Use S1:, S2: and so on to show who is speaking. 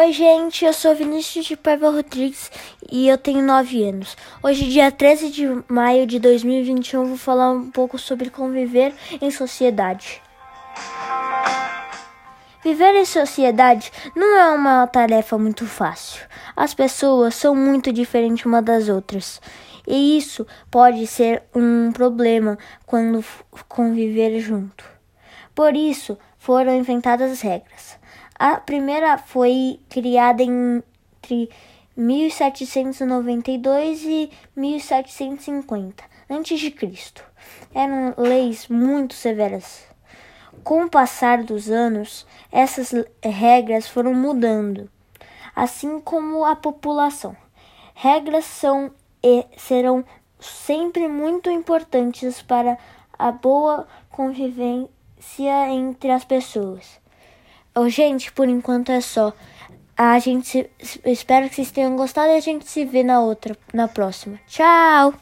S1: Oi, gente, eu sou Vinícius de Paiva Rodrigues e eu tenho 9 anos. Hoje, dia 13 de maio de 2021, vou falar um pouco sobre conviver em sociedade. Viver em sociedade não é uma tarefa muito fácil. As pessoas são muito diferentes umas das outras. E isso pode ser um problema quando conviver junto. Por isso, foram inventadas regras. A primeira foi criada entre 1792 e 1750 a.C. Eram leis muito severas. Com o passar dos anos, essas regras foram mudando, assim como a população. Regras são e serão sempre muito importantes para a boa convivência entre as pessoas. Oh, gente, por enquanto é só. A gente se, espero que vocês tenham gostado e a gente se vê na outra, na próxima. Tchau!